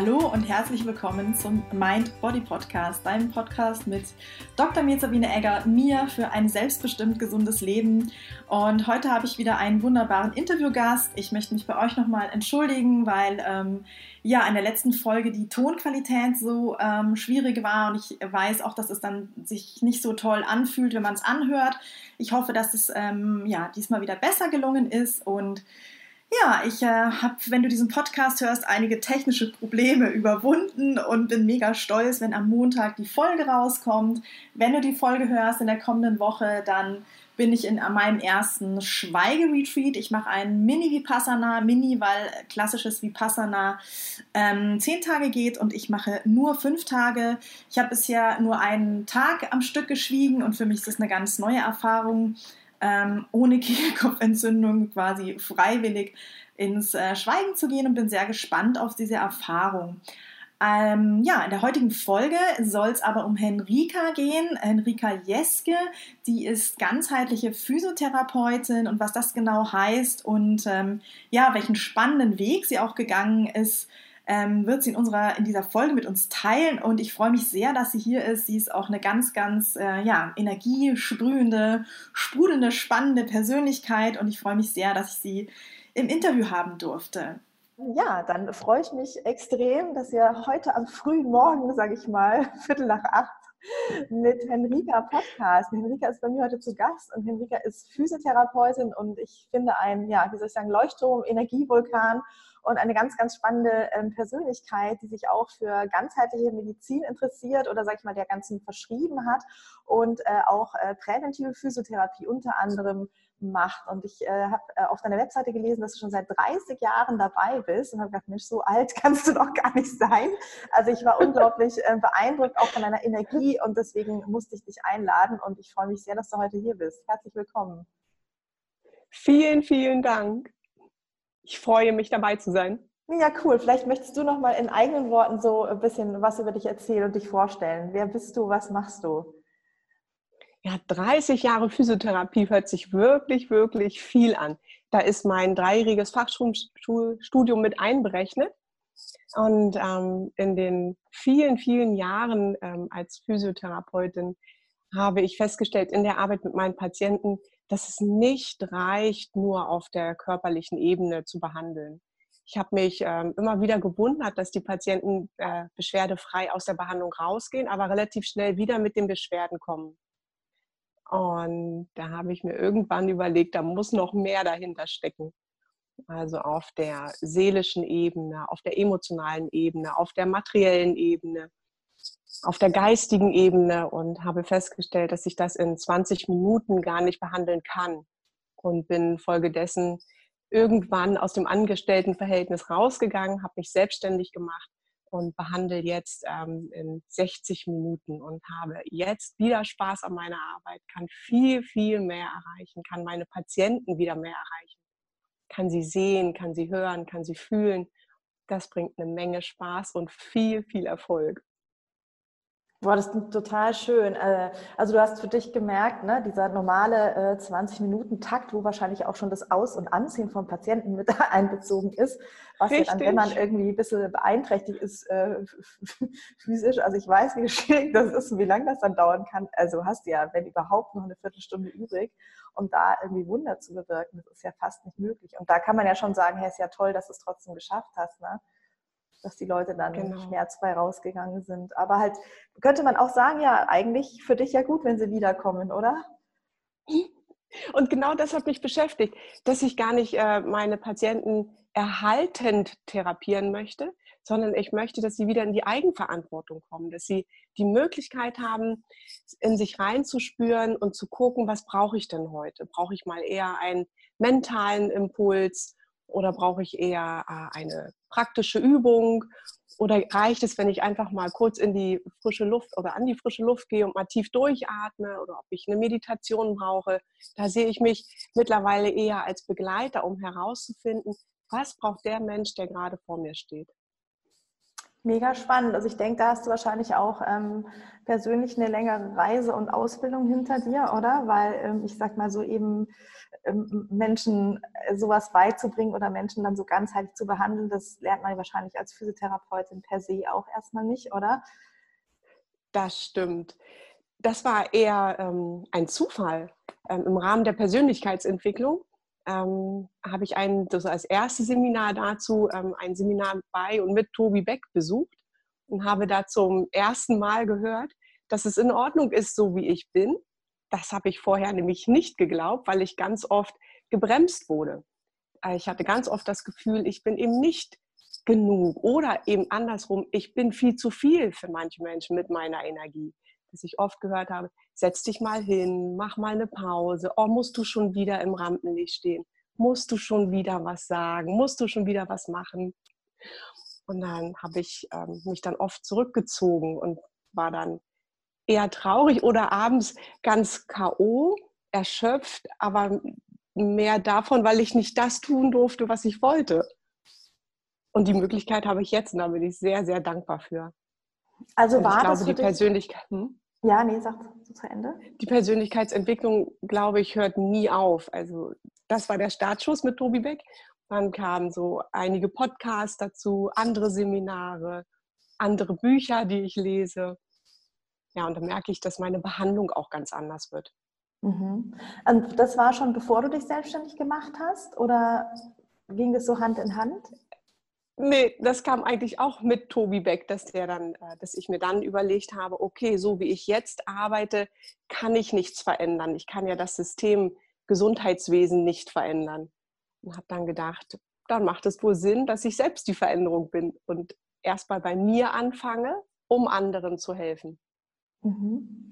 Hallo und herzlich willkommen zum Mind Body Podcast, deinem Podcast mit Dr. Sabine Egger, mir für ein selbstbestimmt gesundes Leben. Und heute habe ich wieder einen wunderbaren Interviewgast. Ich möchte mich bei euch nochmal entschuldigen, weil ähm, ja in der letzten Folge die Tonqualität so ähm, schwierig war und ich weiß auch, dass es dann sich nicht so toll anfühlt, wenn man es anhört. Ich hoffe, dass es ähm, ja diesmal wieder besser gelungen ist und ja, ich äh, habe, wenn du diesen Podcast hörst, einige technische Probleme überwunden und bin mega stolz, wenn am Montag die Folge rauskommt. Wenn du die Folge hörst in der kommenden Woche, dann bin ich in meinem ersten Schweigeretreat. Ich mache einen Mini-Vipassana, Mini, weil klassisches Vipassana ähm, zehn Tage geht und ich mache nur fünf Tage. Ich habe bisher nur einen Tag am Stück geschwiegen und für mich ist das eine ganz neue Erfahrung ähm, ohne Kehlkopfentzündung quasi freiwillig ins äh, Schweigen zu gehen und bin sehr gespannt auf diese Erfahrung. Ähm, ja, in der heutigen Folge soll es aber um Henrika gehen. Henrika Jeske, die ist ganzheitliche Physiotherapeutin und was das genau heißt und ähm, ja, welchen spannenden Weg sie auch gegangen ist, ähm, wird sie in, unserer, in dieser Folge mit uns teilen. Und ich freue mich sehr, dass sie hier ist. Sie ist auch eine ganz, ganz äh, ja, energiesprühende, sprudelnde, spannende Persönlichkeit. Und ich freue mich sehr, dass ich sie im Interview haben durfte. Ja, dann freue ich mich extrem, dass ihr heute am frühen Morgen, sage ich mal, Viertel nach acht, mit Henrika Podcast. Henrika ist bei mir heute zu Gast und Henrika ist Physiotherapeutin und ich finde ein, ja, wie soll ich sagen, Leuchtturm, Energievulkan und eine ganz, ganz spannende ähm, Persönlichkeit, die sich auch für ganzheitliche Medizin interessiert oder, sag ich mal, der ganzen verschrieben hat und äh, auch äh, präventive Physiotherapie unter anderem macht. Und ich äh, habe äh, auf deiner Webseite gelesen, dass du schon seit 30 Jahren dabei bist und habe gedacht, Mensch, so alt kannst du doch gar nicht sein. Also ich war unglaublich äh, beeindruckt auch von deiner Energie und deswegen musste ich dich einladen und ich freue mich sehr, dass du heute hier bist. Herzlich willkommen. Vielen, vielen Dank ich freue mich dabei zu sein. Ja, cool. Vielleicht möchtest du noch mal in eigenen Worten so ein bisschen was über dich erzählen und dich vorstellen. Wer bist du? Was machst du? Ja, 30 Jahre Physiotherapie hört sich wirklich, wirklich viel an. Da ist mein dreijähriges Fachschulstudium mit einberechnet. Und ähm, in den vielen, vielen Jahren ähm, als Physiotherapeutin habe ich festgestellt in der Arbeit mit meinen Patienten, dass es nicht reicht, nur auf der körperlichen Ebene zu behandeln. Ich habe mich ähm, immer wieder gewundert, dass die Patienten äh, beschwerdefrei aus der Behandlung rausgehen, aber relativ schnell wieder mit den Beschwerden kommen. Und da habe ich mir irgendwann überlegt, da muss noch mehr dahinter stecken. Also auf der seelischen Ebene, auf der emotionalen Ebene, auf der materiellen Ebene auf der geistigen Ebene und habe festgestellt, dass ich das in 20 Minuten gar nicht behandeln kann und bin folgedessen irgendwann aus dem Angestelltenverhältnis rausgegangen, habe mich selbstständig gemacht und behandle jetzt ähm, in 60 Minuten und habe jetzt wieder Spaß an meiner Arbeit, kann viel, viel mehr erreichen, kann meine Patienten wieder mehr erreichen, kann sie sehen, kann sie hören, kann sie fühlen. Das bringt eine Menge Spaß und viel, viel Erfolg. Boah, das klingt total schön. Äh, also du hast für dich gemerkt, ne, dieser normale 20-Minuten-Takt, äh, wo wahrscheinlich auch schon das Aus- und Anziehen vom Patienten mit einbezogen ist, was ja dann, wenn man irgendwie ein bisschen beeinträchtigt ist äh, physisch, also ich weiß, wie schwierig das ist und wie lange das dann dauern kann. Also hast du ja, wenn überhaupt, noch eine Viertelstunde übrig, um da irgendwie Wunder zu bewirken. Das ist ja fast nicht möglich. Und da kann man ja schon sagen, hey, ist ja toll, dass du es trotzdem geschafft hast. Ne? Dass die Leute dann genau. schmerzfrei rausgegangen sind. Aber halt könnte man auch sagen, ja, eigentlich für dich ja gut, wenn sie wiederkommen, oder? Und genau das hat mich beschäftigt, dass ich gar nicht äh, meine Patienten erhaltend therapieren möchte, sondern ich möchte, dass sie wieder in die Eigenverantwortung kommen, dass sie die Möglichkeit haben, in sich reinzuspüren und zu gucken, was brauche ich denn heute? Brauche ich mal eher einen mentalen Impuls oder brauche ich eher äh, eine praktische Übung? Oder reicht es, wenn ich einfach mal kurz in die frische Luft oder an die frische Luft gehe und mal tief durchatme oder ob ich eine Meditation brauche? Da sehe ich mich mittlerweile eher als Begleiter, um herauszufinden, was braucht der Mensch, der gerade vor mir steht. Mega spannend. Also ich denke, da hast du wahrscheinlich auch ähm, persönlich eine längere Reise und Ausbildung hinter dir, oder? Weil ähm, ich sag mal so eben Menschen äh, sowas beizubringen oder Menschen dann so ganzheitlich zu behandeln, das lernt man wahrscheinlich als Physiotherapeutin per se auch erstmal nicht, oder? Das stimmt. Das war eher ähm, ein Zufall. Ähm, Im Rahmen der Persönlichkeitsentwicklung ähm, habe ich ein, das als erstes Seminar dazu ähm, ein Seminar bei und mit Tobi Beck besucht und habe da zum ersten Mal gehört, dass es in Ordnung ist, so wie ich bin. Das habe ich vorher nämlich nicht geglaubt, weil ich ganz oft gebremst wurde. Äh, ich hatte ganz oft das Gefühl, ich bin eben nicht genug oder eben andersrum, ich bin viel zu viel für manche Menschen mit meiner Energie. Dass ich oft gehört habe, setz dich mal hin, mach mal eine Pause. Oh, musst du schon wieder im Rampenlicht stehen? Musst du schon wieder was sagen? Musst du schon wieder was machen? Und dann habe ich ähm, mich dann oft zurückgezogen und war dann eher traurig oder abends ganz KO, erschöpft, aber mehr davon, weil ich nicht das tun durfte, was ich wollte. Und die Möglichkeit habe ich jetzt und da bin ich sehr, sehr dankbar für. Also war ich glaube, das die Persönlichkeit. Hm? Ja, nee, sag so zu Ende. Die Persönlichkeitsentwicklung, glaube ich, hört nie auf. Also das war der Startschuss mit Tobi Beck. Dann kamen so einige Podcasts dazu, andere Seminare, andere Bücher, die ich lese. Ja, und da merke ich, dass meine Behandlung auch ganz anders wird. Mhm. Und das war schon bevor du dich selbstständig gemacht hast oder ging das so Hand in Hand? Nee, das kam eigentlich auch mit Tobi Beck, dass der dann, äh, dass ich mir dann überlegt habe, okay, so wie ich jetzt arbeite, kann ich nichts verändern. Ich kann ja das System Gesundheitswesen nicht verändern. Und habe dann gedacht, dann macht es wohl Sinn, dass ich selbst die Veränderung bin und erstmal bei mir anfange, um anderen zu helfen. Mhm.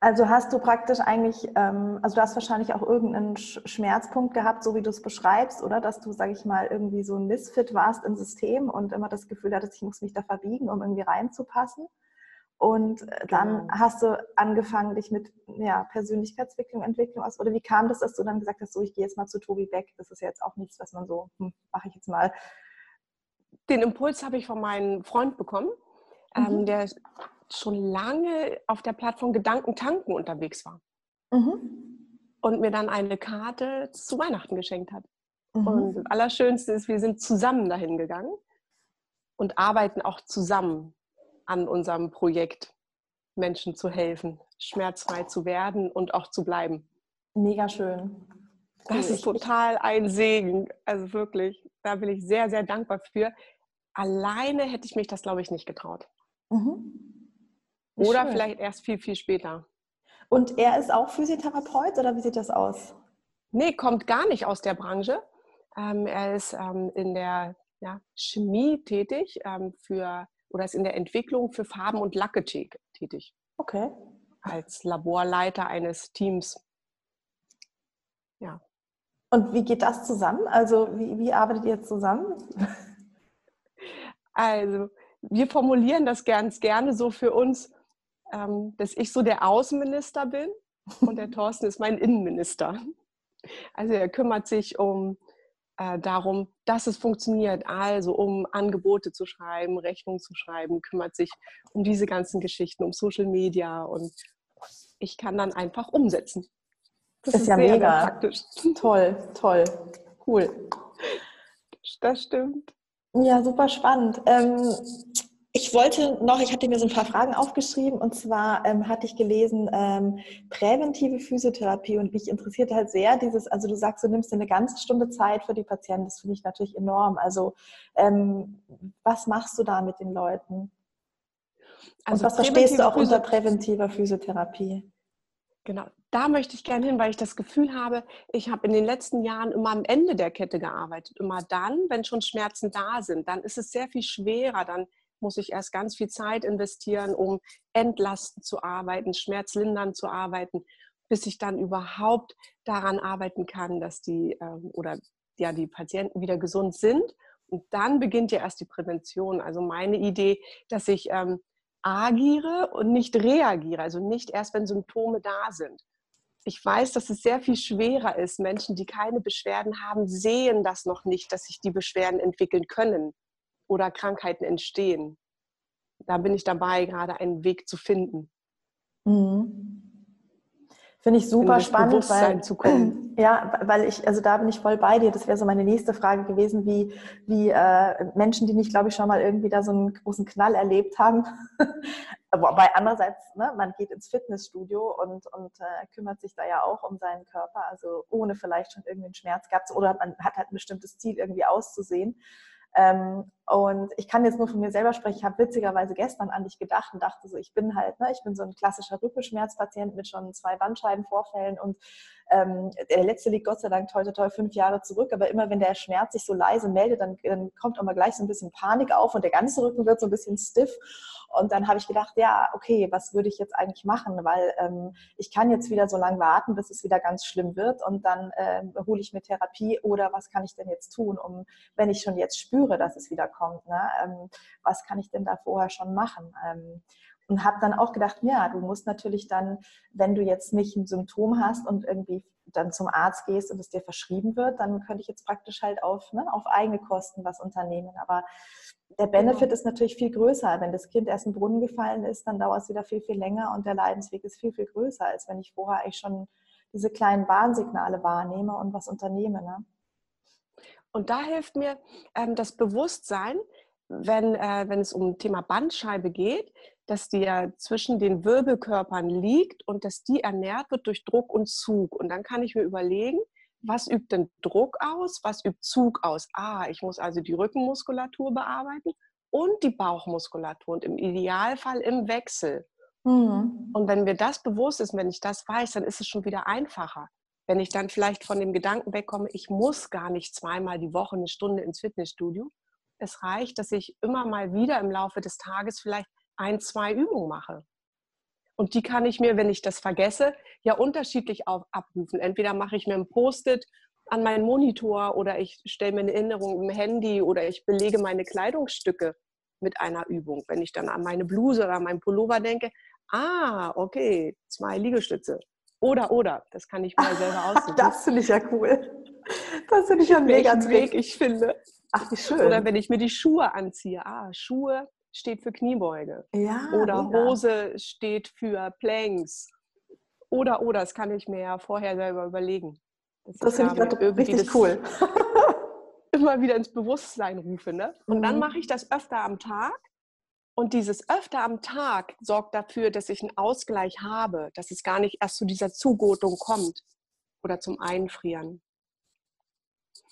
Also hast du praktisch eigentlich, ähm, also du hast wahrscheinlich auch irgendeinen Schmerzpunkt gehabt, so wie du es beschreibst, oder? Dass du, sag ich mal, irgendwie so ein Misfit warst im System und immer das Gefühl hattest, ich muss mich da verbiegen, um irgendwie reinzupassen. Und äh, dann genau. hast du angefangen, dich mit ja, Persönlichkeitsentwicklung, Entwicklung aus. Oder wie kam das, dass du dann gesagt hast, so ich gehe jetzt mal zu Tobi Beck? Das ist ja jetzt auch nichts, was man so, hm, mache ich jetzt mal. Den Impuls habe ich von meinem Freund bekommen. Ähm, mhm. Ähm, der schon lange auf der Plattform Gedanken tanken unterwegs war. Mhm. Und mir dann eine Karte zu Weihnachten geschenkt hat. Mhm. Und das Allerschönste ist, wir sind zusammen dahin gegangen und arbeiten auch zusammen an unserem Projekt, Menschen zu helfen, schmerzfrei zu werden und auch zu bleiben. Mega schön. Das ist total ein Segen. Also wirklich, da bin ich sehr, sehr dankbar für. Alleine hätte ich mich das, glaube ich, nicht getraut. Mhm. Oder Schön. vielleicht erst viel, viel später. Und er ist auch Physiotherapeut oder wie sieht das aus? Nee, kommt gar nicht aus der Branche. Ähm, er ist ähm, in der ja, Chemie tätig ähm, für oder ist in der Entwicklung für Farben und Lacke tätig. Okay. Als Laborleiter eines Teams. Ja. Und wie geht das zusammen? Also wie, wie arbeitet ihr zusammen? Also wir formulieren das ganz gerne so für uns, ähm, dass ich so der Außenminister bin und der Thorsten ist mein Innenminister. Also er kümmert sich um äh, darum, dass es funktioniert, also um Angebote zu schreiben, Rechnungen zu schreiben, kümmert sich um diese ganzen Geschichten, um Social Media und ich kann dann einfach umsetzen. Das, das ist, ja mega praktisch. Toll, toll, cool. Das stimmt. Ja, super spannend. Ähm, ich wollte noch, ich hatte mir so ein paar Fragen aufgeschrieben und zwar ähm, hatte ich gelesen, ähm, präventive Physiotherapie und mich interessiert halt sehr dieses, also du sagst, du nimmst dir eine ganze Stunde Zeit für die Patienten, das finde ich natürlich enorm. Also ähm, was machst du da mit den Leuten? Also und was verstehst du auch unter präventiver Physiotherapie? Genau, da möchte ich gerne hin, weil ich das Gefühl habe, ich habe in den letzten Jahren immer am Ende der Kette gearbeitet. Immer dann, wenn schon Schmerzen da sind, dann ist es sehr viel schwerer, dann muss ich erst ganz viel Zeit investieren, um entlastend zu arbeiten, schmerzlindernd zu arbeiten, bis ich dann überhaupt daran arbeiten kann, dass die ähm, oder ja die Patienten wieder gesund sind. Und dann beginnt ja erst die Prävention. Also meine Idee, dass ich ähm, agiere und nicht reagiere, also nicht erst, wenn Symptome da sind. Ich weiß, dass es sehr viel schwerer ist. Menschen, die keine Beschwerden haben, sehen das noch nicht, dass sich die Beschwerden entwickeln können. Oder Krankheiten entstehen. Da bin ich dabei, gerade einen Weg zu finden. Mhm. Finde ich super spannend, weil, zu kommen. ja, weil ich, also da bin ich voll bei dir. Das wäre so meine nächste Frage gewesen, wie, wie äh, Menschen, die nicht, glaube ich, schon mal irgendwie da so einen großen Knall erlebt haben. Wobei andererseits, ne, man geht ins Fitnessstudio und, und äh, kümmert sich da ja auch um seinen Körper, also ohne vielleicht schon irgendwie einen Schmerz gehabt oder man hat halt ein bestimmtes Ziel, irgendwie auszusehen. Ähm, und ich kann jetzt nur von mir selber sprechen. Ich habe witzigerweise gestern an dich gedacht und dachte so, ich bin halt, ne, ich bin so ein klassischer Rückenschmerzpatient mit schon zwei Bandscheibenvorfällen und ähm, der letzte liegt Gott sei Dank toll, toll fünf Jahre zurück. Aber immer wenn der Schmerz sich so leise meldet, dann, dann kommt auch mal gleich so ein bisschen Panik auf und der ganze Rücken wird so ein bisschen stiff. Und dann habe ich gedacht, ja, okay, was würde ich jetzt eigentlich machen? Weil ähm, ich kann jetzt wieder so lange warten, bis es wieder ganz schlimm wird und dann ähm, hole ich mir Therapie oder was kann ich denn jetzt tun, um, wenn ich schon jetzt spüre, dass es wieder kommt, ne? Ähm, was kann ich denn da vorher schon machen? Ähm, und habe dann auch gedacht, ja, du musst natürlich dann, wenn du jetzt nicht ein Symptom hast und irgendwie dann zum Arzt gehst und es dir verschrieben wird, dann könnte ich jetzt praktisch halt auf, ne, auf eigene Kosten was unternehmen. Aber der Benefit genau. ist natürlich viel größer. Wenn das Kind erst in den Brunnen gefallen ist, dann dauert es wieder viel, viel länger und der Leidensweg ist viel, viel größer, als wenn ich vorher eigentlich schon diese kleinen Warnsignale wahrnehme und was unternehme. Ne? Und da hilft mir ähm, das Bewusstsein, wenn, äh, wenn es um Thema Bandscheibe geht, dass die ja zwischen den Wirbelkörpern liegt und dass die ernährt wird durch Druck und Zug. Und dann kann ich mir überlegen, was übt denn Druck aus, was übt Zug aus? Ah, ich muss also die Rückenmuskulatur bearbeiten und die Bauchmuskulatur und im Idealfall im Wechsel. Mhm. Und wenn mir das bewusst ist, wenn ich das weiß, dann ist es schon wieder einfacher. Wenn ich dann vielleicht von dem Gedanken wegkomme, ich muss gar nicht zweimal die Woche eine Stunde ins Fitnessstudio. Es reicht, dass ich immer mal wieder im Laufe des Tages vielleicht ein, zwei Übungen mache. Und die kann ich mir, wenn ich das vergesse, ja unterschiedlich abrufen. Entweder mache ich mir ein Post-it an meinen Monitor oder ich stelle mir eine Erinnerung im Handy oder ich belege meine Kleidungsstücke mit einer Übung. Wenn ich dann an meine Bluse oder meinen Pullover denke, ah, okay, zwei Liegestütze. Oder, oder, das kann ich mir selber aussuchen. Das finde ich ja cool. Das finde ich ja mega Weg ich finde. Ach, wie schön. Oder wenn ich mir die Schuhe anziehe. Ah, Schuhe steht für Kniebeuge. Ja, oder mega. Hose steht für Planks. Oder, oder, das kann ich mir ja vorher selber überlegen. Das, das finde ich gerade richtig cool. immer wieder ins Bewusstsein rufe. Ne? Und mhm. dann mache ich das öfter am Tag. Und dieses öfter am Tag sorgt dafür, dass ich einen Ausgleich habe, dass es gar nicht erst zu dieser Zugotung kommt oder zum Einfrieren.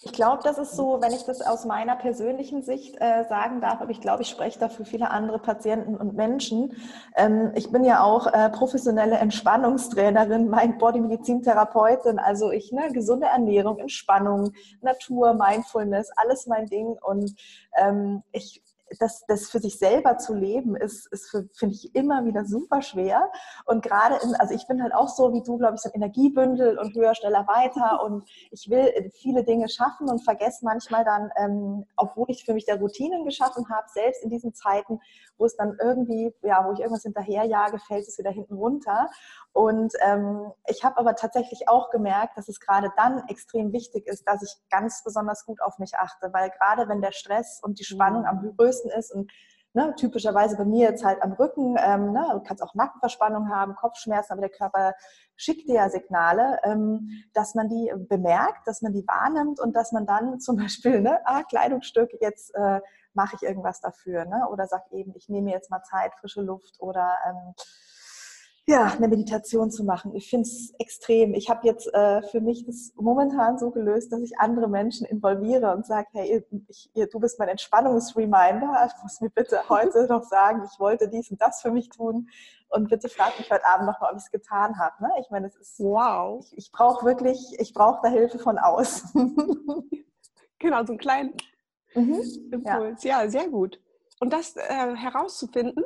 Ich glaube, das ist so, wenn ich das aus meiner persönlichen Sicht äh, sagen darf, aber ich glaube, ich spreche da für viele andere Patienten und Menschen. Ähm, ich bin ja auch äh, professionelle Entspannungstrainerin, Mind-Body-Medizintherapeutin, also ich, ne, gesunde Ernährung, Entspannung, Natur, Mindfulness, alles mein Ding und ähm, ich das, das für sich selber zu leben, ist, ist finde ich, immer wieder super schwer. Und gerade in, also ich bin halt auch so wie du, glaube ich, so ein Energiebündel und höher, schneller, weiter. Und ich will viele Dinge schaffen und vergesse manchmal dann, ähm, obwohl ich für mich der Routinen geschaffen habe, selbst in diesen Zeiten, wo es dann irgendwie, ja, wo ich irgendwas hinterherjage, fällt es wieder hinten runter. Und ähm, ich habe aber tatsächlich auch gemerkt, dass es gerade dann extrem wichtig ist, dass ich ganz besonders gut auf mich achte, weil gerade wenn der Stress und die Spannung am mhm. größten ist und ne, typischerweise bei mir jetzt halt am Rücken, ähm, ne, du kannst auch Nackenverspannung haben, Kopfschmerzen, aber der Körper schickt dir ja Signale, ähm, dass man die bemerkt, dass man die wahrnimmt und dass man dann zum Beispiel, ne, ah, Kleidungsstück, jetzt äh, mache ich irgendwas dafür, ne, oder sag eben, ich nehme jetzt mal Zeit, frische Luft oder ähm, ja, eine Meditation zu machen. Ich finde es extrem. Ich habe jetzt äh, für mich das momentan so gelöst, dass ich andere Menschen involviere und sage, hey, ich, ihr, du bist mein Entspannungsreminder. Ich muss mir bitte heute noch sagen, ich wollte dies und das für mich tun. Und bitte frag mich heute Abend nochmal, ob ich es getan habe. Ne? Ich meine, es ist wow. Ich, ich brauche wirklich, ich brauche da Hilfe von außen. genau, so einen kleinen mhm. Impuls. Ja. ja. sehr gut. Und das äh, herauszufinden,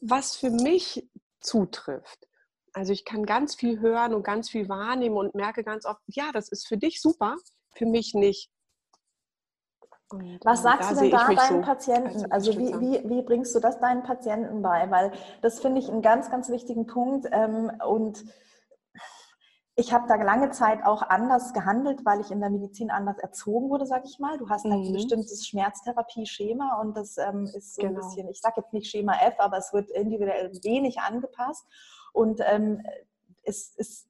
was für mich zutrifft. Also ich kann ganz viel hören und ganz viel wahrnehmen und merke ganz oft, ja, das ist für dich super, für mich nicht. Und Was äh, sagst du denn da deinen so Patienten? Also wie, wie, wie, bringst du das deinen Patienten bei? Weil das finde ich einen ganz, ganz wichtigen Punkt. Ähm, und ich habe da lange Zeit auch anders gehandelt, weil ich in der Medizin anders erzogen wurde, sage ich mal. Du hast halt mhm. ein bestimmtes Schmerztherapie-Schema und das ähm, ist so genau. ein bisschen, ich sage jetzt nicht Schema F, aber es wird individuell wenig angepasst. Und ähm, es ist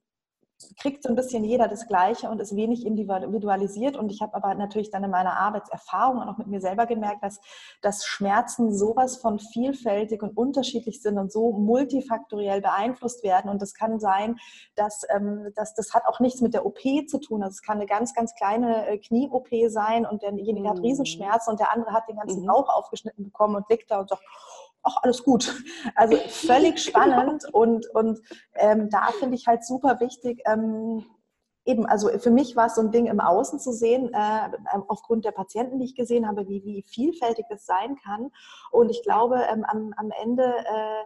kriegt so ein bisschen jeder das Gleiche und ist wenig individualisiert. Und ich habe aber natürlich dann in meiner Arbeitserfahrung und auch mit mir selber gemerkt, dass, dass Schmerzen sowas von vielfältig und unterschiedlich sind und so multifaktoriell beeinflusst werden. Und das kann sein, dass, ähm, dass das hat auch nichts mit der OP zu tun. Also es kann eine ganz, ganz kleine äh, Knie-OP sein und derjenige mhm. hat Riesenschmerzen und der andere hat den ganzen mhm. Bauch aufgeschnitten bekommen und liegt da und sagt, ach, alles gut. Also völlig spannend und, und ähm, da finde ich halt super wichtig, ähm, eben, also für mich war es so ein Ding im Außen zu sehen, äh, aufgrund der Patienten, die ich gesehen habe, wie, wie vielfältig das sein kann. Und ich glaube, ähm, am, am Ende, äh,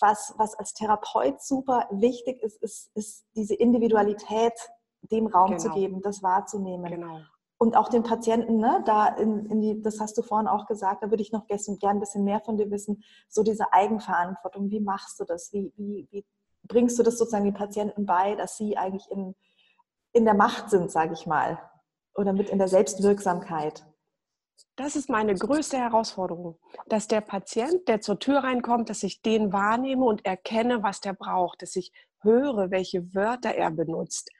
was, was als Therapeut super wichtig ist, ist, ist diese Individualität dem Raum genau. zu geben, das wahrzunehmen. Genau und auch den Patienten, ne, da in, in, die, das hast du vorhin auch gesagt, da würde ich noch gestern gern ein bisschen mehr von dir wissen, so diese Eigenverantwortung, wie machst du das? Wie, wie, wie bringst du das sozusagen den Patienten bei, dass sie eigentlich in, in der Macht sind, sage ich mal, oder mit in der Selbstwirksamkeit? Das ist meine größte Herausforderung, dass der Patient, der zur Tür reinkommt, dass ich den wahrnehme und erkenne, was der braucht, dass ich höre, welche Wörter er benutzt,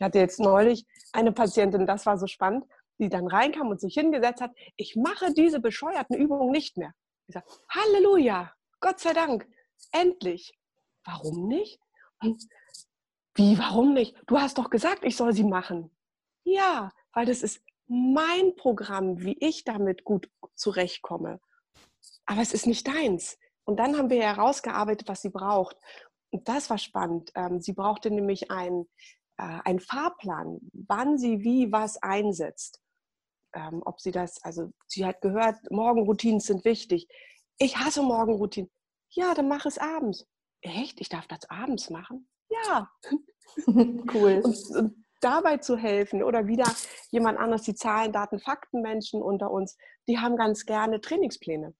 ich hatte jetzt neulich eine Patientin, das war so spannend, die dann reinkam und sich hingesetzt hat, ich mache diese bescheuerten Übungen nicht mehr. Ich sage, Halleluja, Gott sei Dank, endlich. Warum nicht? Wie, warum nicht? Du hast doch gesagt, ich soll sie machen. Ja, weil das ist mein Programm, wie ich damit gut zurechtkomme. Aber es ist nicht deins. Und dann haben wir herausgearbeitet, was sie braucht. Und das war spannend. Ähm, sie brauchte nämlich ein äh, einen Fahrplan, wann sie wie was einsetzt. Ähm, ob sie das, also sie hat gehört, Morgenroutinen sind wichtig. Ich hasse Morgenroutinen. Ja, dann mach es abends. Echt? Ich darf das abends machen? Ja. cool. Und, und dabei zu helfen oder wieder jemand anders, die Zahlen, Daten, Fakten Menschen unter uns, die haben ganz gerne Trainingspläne.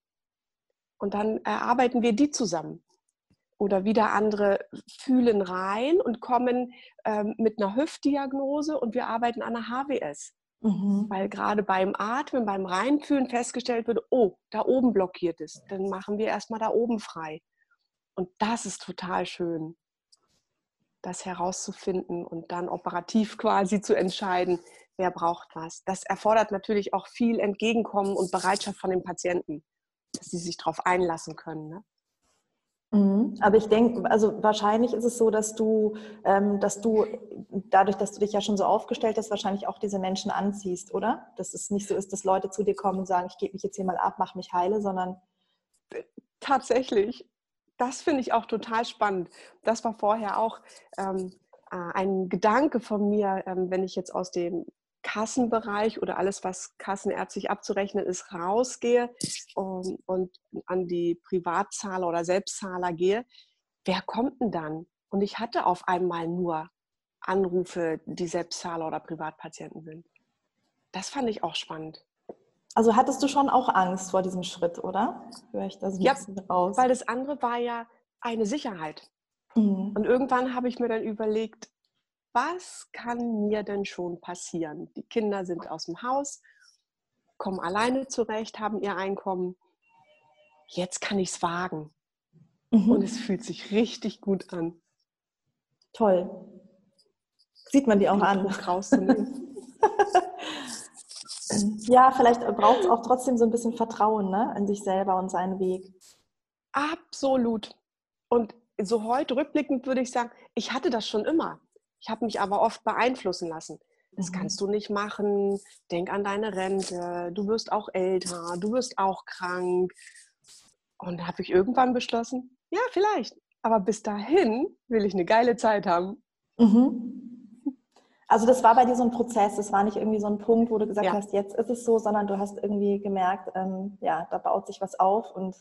Und dann erarbeiten wir die zusammen oder wieder andere fühlen rein und kommen ähm, mit einer Hüftdiagnose und wir arbeiten an der HWS. Mhm. Weil gerade beim Atmen, beim Reinfühlen festgestellt wird, oh, da oben blockiert ist. Dann machen wir erstmal da oben frei. Und das ist total schön, das herauszufinden und dann operativ quasi zu entscheiden, wer braucht was. Das erfordert natürlich auch viel Entgegenkommen und Bereitschaft von den Patienten, dass sie sich darauf einlassen können. Ne? Mhm. Aber ich denke, also wahrscheinlich ist es so, dass du, ähm, dass du dadurch, dass du dich ja schon so aufgestellt hast, wahrscheinlich auch diese Menschen anziehst, oder? Dass es nicht so ist, dass Leute zu dir kommen und sagen, ich gebe mich jetzt hier mal ab, mach mich heile, sondern tatsächlich. Das finde ich auch total spannend. Das war vorher auch ähm, äh, ein Gedanke von mir, ähm, wenn ich jetzt aus dem Kassenbereich oder alles, was kassenärztlich abzurechnen ist, rausgehe um, und an die Privatzahler oder Selbstzahler gehe, wer kommt denn dann? Und ich hatte auf einmal nur Anrufe, die Selbstzahler oder Privatpatienten sind. Das fand ich auch spannend. Also hattest du schon auch Angst vor diesem Schritt, oder? Höre ich das ein ja, raus? Weil das andere war ja eine Sicherheit. Mhm. Und irgendwann habe ich mir dann überlegt, was kann mir denn schon passieren? Die Kinder sind aus dem Haus, kommen alleine zurecht, haben ihr Einkommen. Jetzt kann ich es wagen. Mhm. Und es fühlt sich richtig gut an. Toll. Sieht man die auch an. Rauszunehmen. ja, vielleicht braucht es auch trotzdem so ein bisschen Vertrauen ne? in sich selber und seinen Weg. Absolut. Und so heute rückblickend würde ich sagen, ich hatte das schon immer. Ich habe mich aber oft beeinflussen lassen. Das mhm. kannst du nicht machen. Denk an deine Rente. Du wirst auch älter. Du wirst auch krank. Und da habe ich irgendwann beschlossen, ja, vielleicht. Aber bis dahin will ich eine geile Zeit haben. Mhm. Also das war bei dir so ein Prozess. Das war nicht irgendwie so ein Punkt, wo du gesagt ja. hast, jetzt ist es so, sondern du hast irgendwie gemerkt, ähm, ja, da baut sich was auf und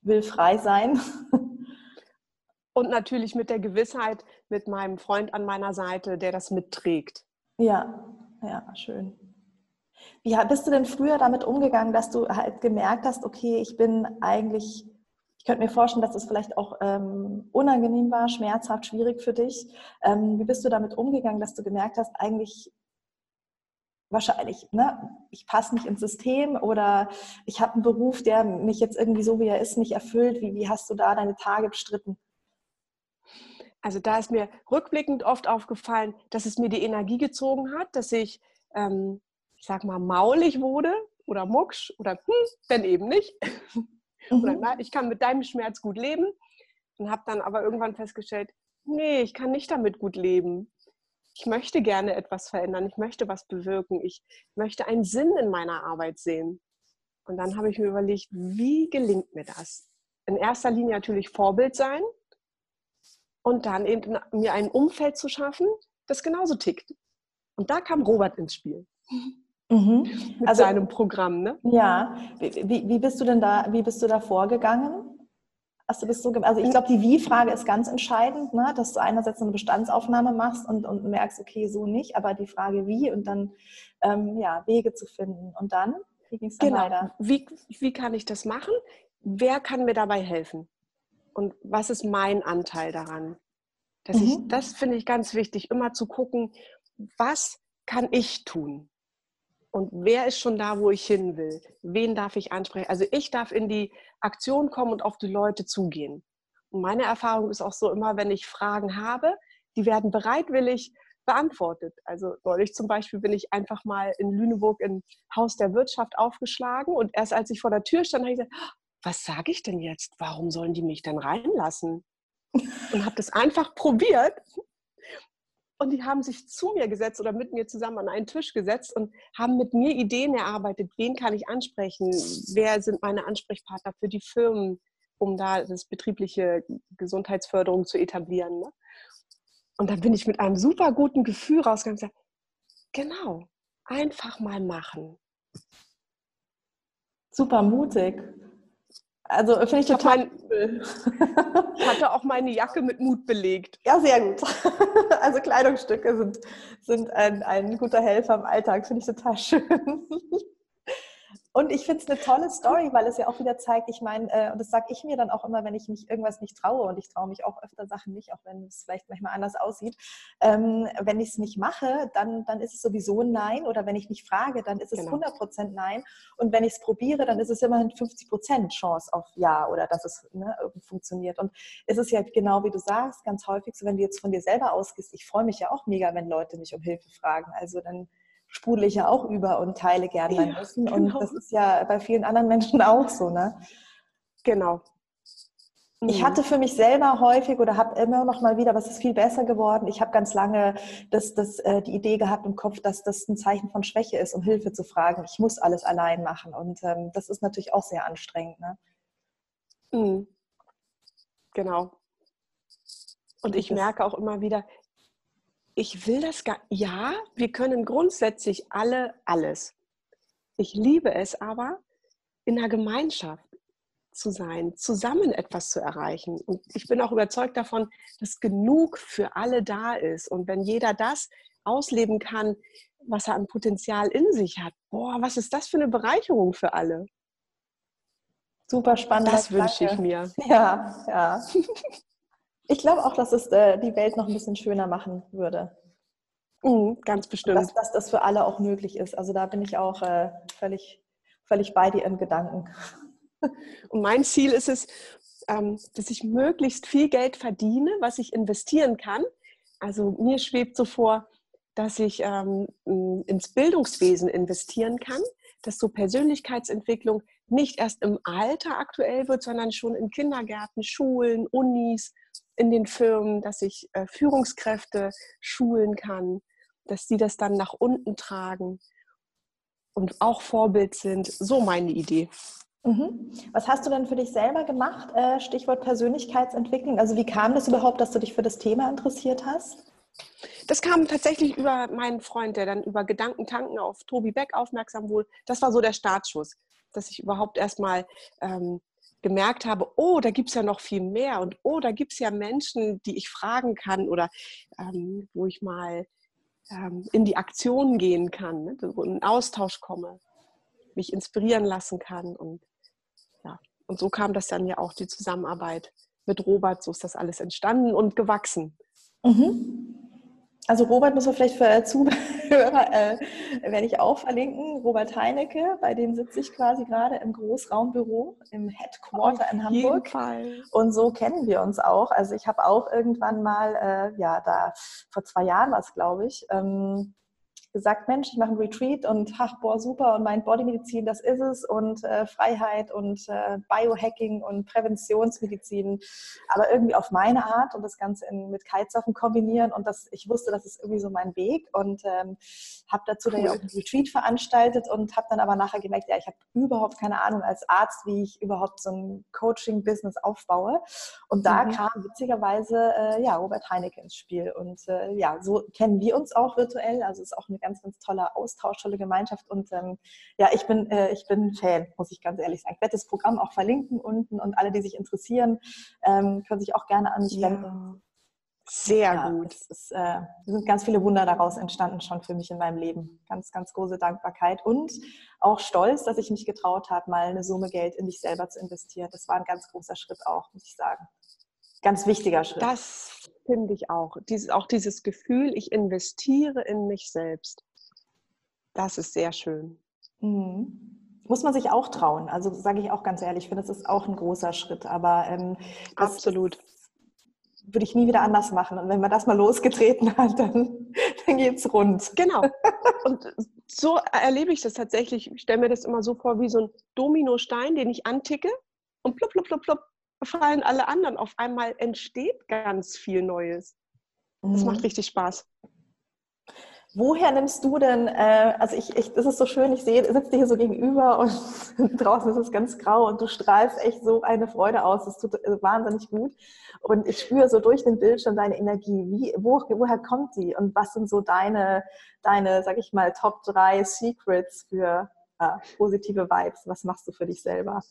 will frei sein. Und natürlich mit der Gewissheit, mit meinem Freund an meiner Seite, der das mitträgt. Ja, ja, schön. Wie bist du denn früher damit umgegangen, dass du halt gemerkt hast, okay, ich bin eigentlich, ich könnte mir vorstellen, dass das vielleicht auch ähm, unangenehm war, schmerzhaft, schwierig für dich. Ähm, wie bist du damit umgegangen, dass du gemerkt hast, eigentlich wahrscheinlich, ne, ich passe nicht ins System oder ich habe einen Beruf, der mich jetzt irgendwie so, wie er ist, nicht erfüllt. Wie, wie hast du da deine Tage bestritten? Also da ist mir rückblickend oft aufgefallen, dass es mir die Energie gezogen hat, dass ich, ähm, ich sag mal, maulig wurde oder mucksch oder hm, dann eben nicht. Mhm. Oder na, ich kann mit deinem Schmerz gut leben und habe dann aber irgendwann festgestellt, nee, ich kann nicht damit gut leben ich möchte gerne etwas verändern, ich möchte was bewirken, ich möchte einen Sinn in meiner Arbeit sehen. Und dann habe ich mir überlegt, wie gelingt mir das? In erster Linie natürlich Vorbild sein und dann eben mir ein Umfeld zu schaffen, das genauso tickt. Und da kam Robert ins Spiel. Mhm. Mit also, seinem Programm, ne? Ja. Wie, wie, bist du denn da, wie bist du da vorgegangen? Hast du das so Also ich glaube, die Wie-Frage ist ganz entscheidend, ne? dass du einerseits eine Bestandsaufnahme machst und, und merkst, okay, so nicht, aber die Frage wie und dann ähm, ja, Wege zu finden. Und dann, wie ging es dann genau. weiter? Wie, wie kann ich das machen? Wer kann mir dabei helfen? Und was ist mein Anteil daran? Dass mhm. ich, das finde ich ganz wichtig, immer zu gucken, was kann ich tun? Und wer ist schon da, wo ich hin will? Wen darf ich ansprechen? Also ich darf in die Aktion kommen und auf die Leute zugehen. Und meine Erfahrung ist auch so immer, wenn ich Fragen habe, die werden bereitwillig beantwortet. Also neulich zum Beispiel bin ich einfach mal in Lüneburg im Haus der Wirtschaft aufgeschlagen und erst als ich vor der Tür stand, habe ich gesagt, was sage ich denn jetzt? Warum sollen die mich denn reinlassen? Und habe das einfach probiert und die haben sich zu mir gesetzt oder mit mir zusammen an einen Tisch gesetzt und haben mit mir Ideen erarbeitet. Wen kann ich ansprechen? Wer sind meine Ansprechpartner für die Firmen, um da das betriebliche Gesundheitsförderung zu etablieren? Ne? Und dann bin ich mit einem super guten Gefühl rausgegangen und gesagt, genau, einfach mal machen. Super mutig. Also finde ich, ich total mein, hatte auch meine Jacke mit Mut belegt. Ja, sehr gut. Also Kleidungsstücke sind, sind ein, ein guter Helfer im Alltag, finde ich total schön. Und ich finde es eine tolle Story, weil es ja auch wieder zeigt, ich meine, äh, und das sage ich mir dann auch immer, wenn ich mich irgendwas nicht traue, und ich traue mich auch öfter Sachen nicht, auch wenn es vielleicht manchmal anders aussieht, ähm, wenn ich es nicht mache, dann, dann ist es sowieso ein Nein. Oder wenn ich mich frage, dann ist es genau. 100% Nein. Und wenn ich es probiere, dann ist es immerhin 50% Chance auf Ja oder dass es ne, funktioniert. Und es ist ja genau wie du sagst, ganz häufig so, wenn du jetzt von dir selber ausgehst, ich freue mich ja auch mega, wenn Leute mich um Hilfe fragen. Also dann sprudel ich ja auch über und teile gerne mein ja, Wissen. Genau. Und das ist ja bei vielen anderen Menschen auch so, ne? Genau. Ich mhm. hatte für mich selber häufig oder habe immer noch mal wieder, was ist viel besser geworden. Ich habe ganz lange das, das, äh, die Idee gehabt im Kopf, dass das ein Zeichen von Schwäche ist, um Hilfe zu fragen. Ich muss alles allein machen. Und ähm, das ist natürlich auch sehr anstrengend. Ne? Mhm. Genau. Und ich merke auch immer wieder, ich will das gar, ja, wir können grundsätzlich alle alles. Ich liebe es aber, in einer Gemeinschaft zu sein, zusammen etwas zu erreichen. Und ich bin auch überzeugt davon, dass genug für alle da ist. Und wenn jeder das ausleben kann, was er an Potenzial in sich hat, boah, was ist das für eine Bereicherung für alle? Super spannend. Das wünsche ich mir. Ja, ja. Ich glaube auch, dass es äh, die Welt noch ein bisschen schöner machen würde. Mhm, ganz bestimmt. Dass, dass, das für alle auch möglich ist. Also da bin ich auch äh, völlig, völlig bei dir in Gedanken. Und mein Ziel ist es, ähm, dass ich möglichst viel Geld verdiene, was ich investieren kann. Also mir schwebt so vor, dass ich ähm, ins Bildungswesen investieren kann, dass so Persönlichkeitsentwicklung nicht erst im Alter aktuell wird, sondern schon in Kindergärten, Schulen, Unis, in den Firmen, dass ich äh, Führungskräfte schulen kann, dass sie das dann nach unten tragen und auch Vorbild sind. So meine Idee. Mhm. Was hast du denn für dich selber gemacht? Äh, Stichwort Persönlichkeitsentwicklung. Also wie kam das überhaupt, dass du dich für das Thema interessiert hast? Das kam tatsächlich über meinen Freund, der dann über Gedankentanken auf Tobi Beck aufmerksam wurde. Das war so der Startschuss, dass ich überhaupt erstmal ähm, gemerkt habe, oh, da gibt es ja noch viel mehr und oh, da gibt es ja Menschen, die ich fragen kann oder ähm, wo ich mal ähm, in die Aktion gehen kann, ne? wo in Austausch komme, mich inspirieren lassen kann und ja, und so kam das dann ja auch die Zusammenarbeit mit Robert, so ist das alles entstanden und gewachsen. Mhm. Also Robert muss man vielleicht für Zuhörer, äh, werde ich auch verlinken. Robert Heinecke, bei dem sitze ich quasi gerade im Großraumbüro im Headquarter Auf in Hamburg. Fall. Und so kennen wir uns auch. Also ich habe auch irgendwann mal, äh, ja, da vor zwei Jahren war es, glaube ich, ähm, gesagt, Mensch, ich mache einen Retreat und ach, boah, super. Und mein Bodymedizin, das ist es. Und äh, Freiheit und äh, Biohacking und Präventionsmedizin, aber irgendwie auf meine Art und das Ganze in, mit Kitesurfen kombinieren. Und das, ich wusste, das ist irgendwie so mein Weg. Und ähm, habe dazu cool. dann ja auch einen Retreat veranstaltet und habe dann aber nachher gemerkt, ja, ich habe überhaupt keine Ahnung als Arzt, wie ich überhaupt so ein Coaching-Business aufbaue. Und da mhm. kam witzigerweise äh, ja, Robert Heinecke ins Spiel. Und äh, ja, so kennen wir uns auch virtuell, also ist auch eine ganz, ganz toller Austausch, tolle Gemeinschaft. Und ähm, ja, ich bin, äh, ich bin Fan, muss ich ganz ehrlich sagen. Ich werde das Programm auch verlinken unten und alle, die sich interessieren, ähm, können sich auch gerne an mich ja. wenden. Sehr ja, gut. Es äh, sind ganz viele Wunder daraus entstanden schon für mich in meinem Leben. Ganz, ganz große Dankbarkeit und auch stolz, dass ich mich getraut habe, mal eine Summe Geld in mich selber zu investieren. Das war ein ganz großer Schritt auch, muss ich sagen. Ganz wichtiger Schritt. Das finde ich auch. Dieses, auch dieses Gefühl, ich investiere in mich selbst. Das ist sehr schön. Mhm. Muss man sich auch trauen. Also sage ich auch ganz ehrlich, ich finde, das ist auch ein großer Schritt. Aber ähm, absolut würde ich nie wieder anders machen. Und wenn man das mal losgetreten hat, dann, dann geht es rund. Genau. Und so erlebe ich das tatsächlich. Ich stelle mir das immer so vor wie so ein Dominostein, den ich anticke und plupp, plupp, plupp, plupp, fallen alle anderen. Auf einmal entsteht ganz viel Neues. Das mhm. macht richtig Spaß. Woher nimmst du denn, äh, also ich, ich, das ist so schön, ich sehe, sitze dir hier so gegenüber und draußen ist es ganz grau und du strahlst echt so eine Freude aus. Das tut äh, wahnsinnig gut. Und ich spüre so durch den Bildschirm deine Energie. Wie, wo, woher kommt die? Und was sind so deine, deine, sag ich mal, Top 3 Secrets für äh, positive Vibes? Was machst du für dich selber?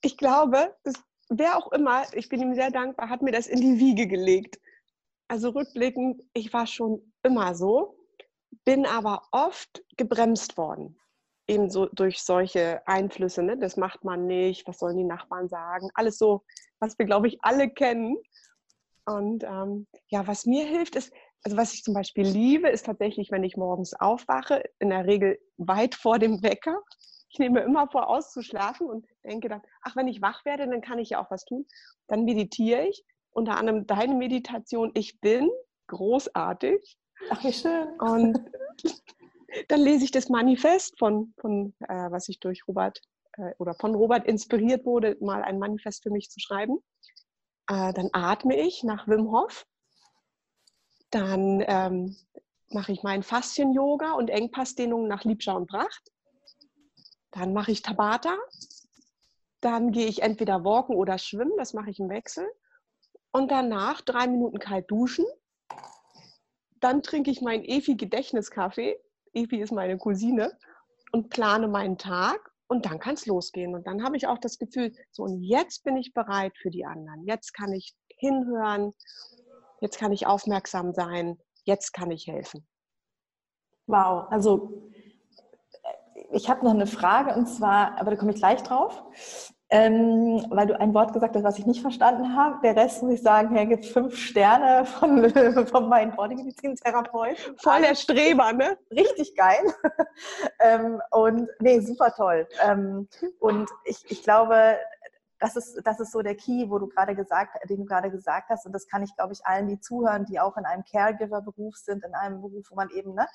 Ich glaube, das wer auch immer, ich bin ihm sehr dankbar, hat mir das in die Wiege gelegt. Also rückblickend, ich war schon immer so, bin aber oft gebremst worden. Eben so durch solche Einflüsse. Ne? Das macht man nicht, was sollen die Nachbarn sagen? Alles so, was wir, glaube ich, alle kennen. Und ähm, ja, was mir hilft, ist, also was ich zum Beispiel liebe, ist tatsächlich, wenn ich morgens aufwache, in der Regel weit vor dem Wecker, ich nehme immer vor, auszuschlafen und denke dann, ach, wenn ich wach werde, dann kann ich ja auch was tun. Dann meditiere ich, unter anderem deine Meditation, ich bin großartig. Ach, wie schön. Und dann lese ich das Manifest von, von äh, was ich durch Robert äh, oder von Robert inspiriert wurde, mal ein Manifest für mich zu schreiben. Äh, dann atme ich nach Wim Hof. Dann ähm, mache ich meinen Faszien-Yoga und Engpassdehnungen nach Liebschau und Pracht. Dann mache ich Tabata. Dann gehe ich entweder walken oder schwimmen. Das mache ich im Wechsel. Und danach drei Minuten kalt duschen. Dann trinke ich meinen Efi-Gedächtniskaffee. Efi ist meine Cousine. Und plane meinen Tag. Und dann kann es losgehen. Und dann habe ich auch das Gefühl, so und jetzt bin ich bereit für die anderen. Jetzt kann ich hinhören. Jetzt kann ich aufmerksam sein. Jetzt kann ich helfen. Wow, also ich habe noch eine Frage und zwar, aber da komme ich gleich drauf, ähm, weil du ein Wort gesagt hast, was ich nicht verstanden habe. Der Rest muss ich sagen, er gibt fünf Sterne von, von meinem Bodymedizin-Therapeut. Voll der Streber, ne? Richtig geil. ähm, und nee, super toll. Ähm, und ich, ich glaube, das ist, das ist so der Key, wo du gerade gesagt, den du gerade gesagt hast. Und das kann ich, glaube ich, allen, die zuhören, die auch in einem Caregiver-Beruf sind, in einem Beruf, wo man eben ne,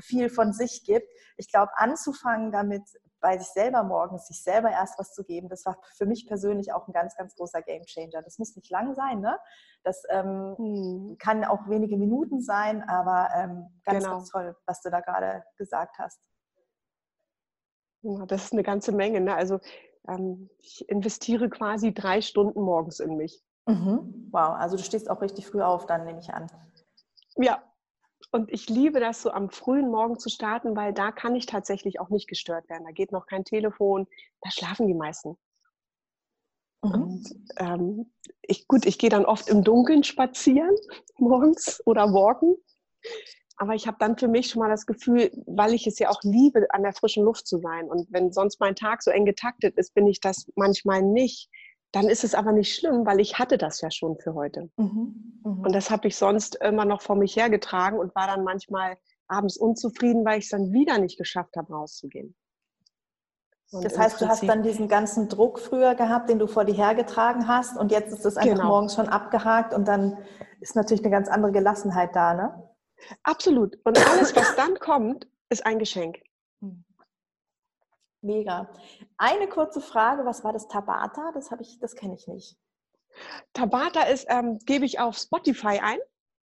viel von sich gibt. Ich glaube, anzufangen damit, bei sich selber morgens, sich selber erst was zu geben, das war für mich persönlich auch ein ganz, ganz großer Gamechanger. Das muss nicht lang sein, ne? Das ähm, hm. kann auch wenige Minuten sein, aber ähm, ganz, genau. ganz toll, was du da gerade gesagt hast. Ja, das ist eine ganze Menge. Ne? Also ähm, ich investiere quasi drei Stunden morgens in mich. Mhm. Wow, also du stehst auch richtig früh auf, dann nehme ich an. Ja, und ich liebe das so am frühen Morgen zu starten, weil da kann ich tatsächlich auch nicht gestört werden. Da geht noch kein Telefon, da schlafen die meisten. Mhm. Und ähm, ich, gut, ich gehe dann oft im Dunkeln spazieren morgens oder walken. Aber ich habe dann für mich schon mal das Gefühl, weil ich es ja auch liebe, an der frischen Luft zu sein. Und wenn sonst mein Tag so eng getaktet ist, bin ich das manchmal nicht. Dann ist es aber nicht schlimm, weil ich hatte das ja schon für heute. Mhm. Mhm. Und das habe ich sonst immer noch vor mich hergetragen und war dann manchmal abends unzufrieden, weil ich es dann wieder nicht geschafft habe, rauszugehen. Und das heißt, du hast dann diesen ganzen Druck früher gehabt, den du vor dir hergetragen hast und jetzt ist es einfach genau. morgens schon abgehakt und dann ist natürlich eine ganz andere Gelassenheit da, ne? Absolut. Und alles, was dann kommt, ist ein Geschenk. Hm. Mega. Eine kurze Frage, was war das Tabata? Das ich, das kenne ich nicht. Tabata ist, ähm, gebe ich auf Spotify ein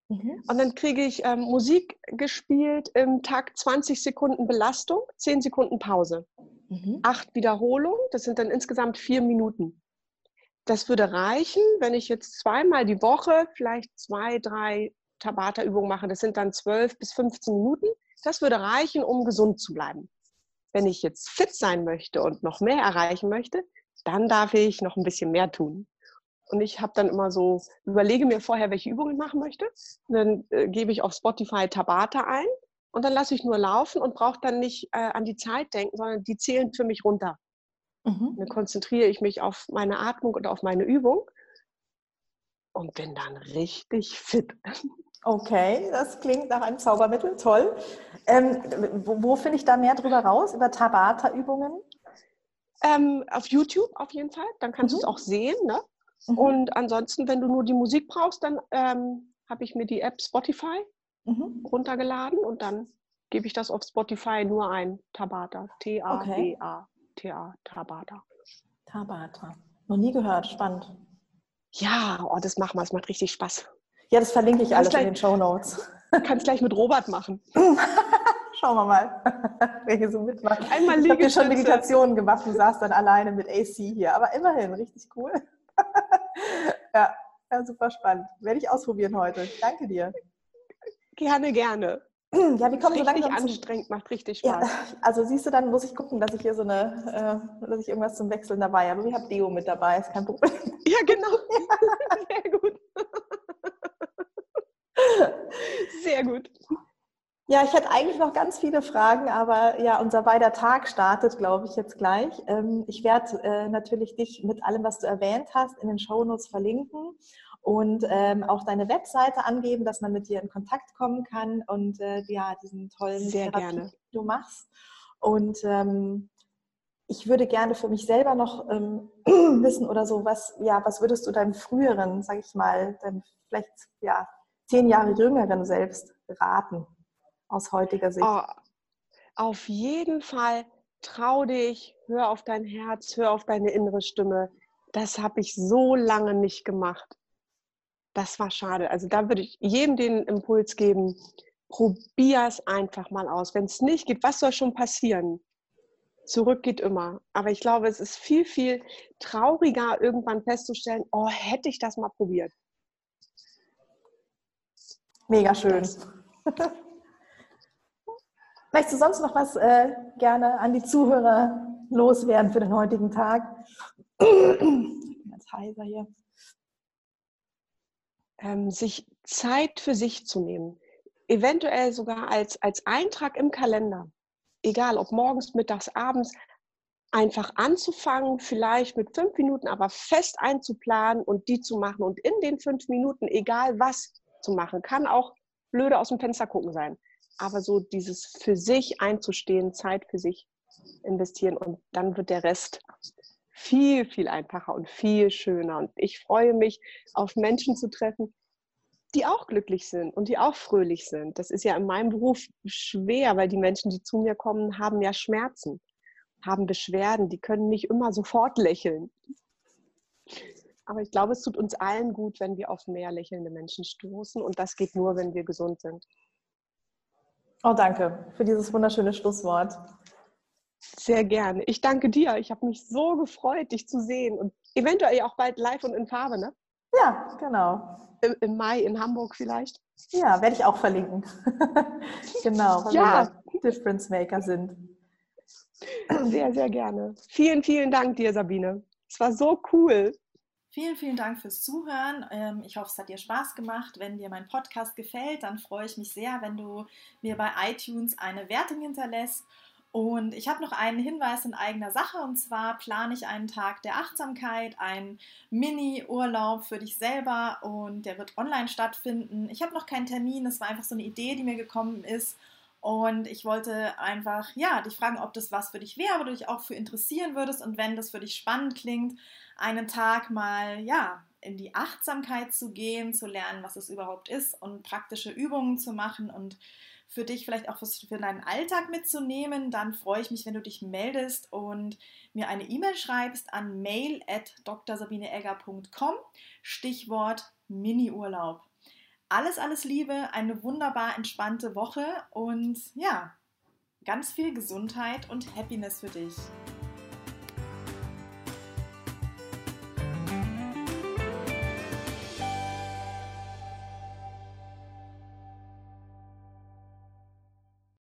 mhm. und dann kriege ich ähm, Musik gespielt im Takt 20 Sekunden Belastung, 10 Sekunden Pause. Mhm. Acht Wiederholungen, das sind dann insgesamt vier Minuten. Das würde reichen, wenn ich jetzt zweimal die Woche vielleicht zwei, drei Tabata-Übungen mache. Das sind dann zwölf bis 15 Minuten. Das würde reichen, um gesund zu bleiben. Wenn ich jetzt fit sein möchte und noch mehr erreichen möchte, dann darf ich noch ein bisschen mehr tun. Und ich habe dann immer so, überlege mir vorher, welche Übungen ich machen möchte. Und dann äh, gebe ich auf Spotify Tabata ein und dann lasse ich nur laufen und brauche dann nicht äh, an die Zeit denken, sondern die zählen für mich runter. Mhm. Dann konzentriere ich mich auf meine Atmung und auf meine Übung und bin dann richtig fit. Okay, das klingt nach einem Zaubermittel, toll. Ähm, wo, wo finde ich da mehr drüber raus? Über Tabata-Übungen? Ähm, auf YouTube auf jeden Fall, dann kannst mhm. du es auch sehen. Ne? Mhm. Und ansonsten, wenn du nur die Musik brauchst, dann ähm, habe ich mir die App Spotify mhm. runtergeladen und dann gebe ich das auf Spotify nur ein. Tabata. T-A-B-A-T-A. Tabata. Tabata. Noch nie gehört. Spannend. Ja, oh, das machen wir. Es macht richtig Spaß. Ja, das verlinke ich alles gleich, in den Show Notes. Kannst gleich mit Robert machen. Schauen wir mal, wer hier so mitmacht. Einmal ich habe hier schon Meditationen gemacht und saß dann alleine mit AC hier. Aber immerhin, richtig cool. ja, ja, super spannend. Werde ich ausprobieren heute. Danke dir. Gerne, gerne. Ja, wie kommen so langsam anstrengend, macht richtig Spaß. Ja, also siehst du, dann muss ich gucken, dass ich hier so eine, äh, dass ich irgendwas zum Wechseln dabei habe. Ich habe Deo mit dabei, ist kein Problem. Ja, genau. Sehr gut. Sehr gut. Ja, ich hätte eigentlich noch ganz viele Fragen, aber ja, unser beider Tag startet, glaube ich, jetzt gleich. Ähm, ich werde äh, natürlich dich mit allem, was du erwähnt hast, in den Shownotes verlinken und ähm, auch deine Webseite angeben, dass man mit dir in Kontakt kommen kann und äh, ja, diesen tollen Sehr Therapie, gerne. du machst. Und ähm, ich würde gerne für mich selber noch ähm, wissen oder so, was, ja, was würdest du deinem früheren, sag ich mal, deinem vielleicht ja, zehn Jahre jüngeren selbst raten aus heutiger Sicht? Oh, auf jeden Fall trau dich, hör auf dein Herz, hör auf deine innere Stimme. Das habe ich so lange nicht gemacht das war schade. Also da würde ich jedem den Impuls geben, probier es einfach mal aus. Wenn es nicht geht, was soll schon passieren? Zurück geht immer. Aber ich glaube, es ist viel, viel trauriger, irgendwann festzustellen, oh, hätte ich das mal probiert. Mega schön. Möchtest du sonst noch was äh, gerne an die Zuhörer loswerden für den heutigen Tag? Ich bin ganz heiser hier ähm, sich Zeit für sich zu nehmen. Eventuell sogar als, als Eintrag im Kalender. Egal, ob morgens, mittags, abends, einfach anzufangen, vielleicht mit fünf Minuten, aber fest einzuplanen und die zu machen und in den fünf Minuten, egal was zu machen, kann auch blöde aus dem Fenster gucken sein. Aber so dieses für sich einzustehen, Zeit für sich investieren und dann wird der Rest viel, viel einfacher und viel schöner. Und ich freue mich, auf Menschen zu treffen, die auch glücklich sind und die auch fröhlich sind. Das ist ja in meinem Beruf schwer, weil die Menschen, die zu mir kommen, haben ja Schmerzen, haben Beschwerden, die können nicht immer sofort lächeln. Aber ich glaube, es tut uns allen gut, wenn wir auf mehr lächelnde Menschen stoßen. Und das geht nur, wenn wir gesund sind. Oh, danke für dieses wunderschöne Schlusswort. Sehr gerne. Ich danke dir. Ich habe mich so gefreut, dich zu sehen und eventuell auch bald live und in Farbe, ne? Ja, genau. Im, Im, Mai in Hamburg vielleicht. Ja, werde ich auch verlinken. genau, weil ja. wir Difference Maker sind. Sehr, sehr gerne. Vielen, vielen Dank dir, Sabine. Es war so cool. Vielen, vielen Dank fürs Zuhören. Ähm, ich hoffe, es hat dir Spaß gemacht. Wenn dir mein Podcast gefällt, dann freue ich mich sehr, wenn du mir bei iTunes eine Wertung hinterlässt. Und ich habe noch einen Hinweis in eigener Sache. Und zwar plane ich einen Tag der Achtsamkeit, einen Mini-Urlaub für dich selber und der wird online stattfinden. Ich habe noch keinen Termin, es war einfach so eine Idee, die mir gekommen ist. Und ich wollte einfach, ja, dich fragen, ob das was für dich wäre, wo du dich auch für interessieren würdest. Und wenn das für dich spannend klingt, einen Tag mal, ja, in die Achtsamkeit zu gehen, zu lernen, was es überhaupt ist und praktische Übungen zu machen. Und für dich vielleicht auch für deinen Alltag mitzunehmen, dann freue ich mich, wenn du dich meldest und mir eine E-Mail schreibst an mail at drsabineegger.com, Stichwort Mini-Urlaub. Alles, alles Liebe, eine wunderbar entspannte Woche und ja, ganz viel Gesundheit und Happiness für dich.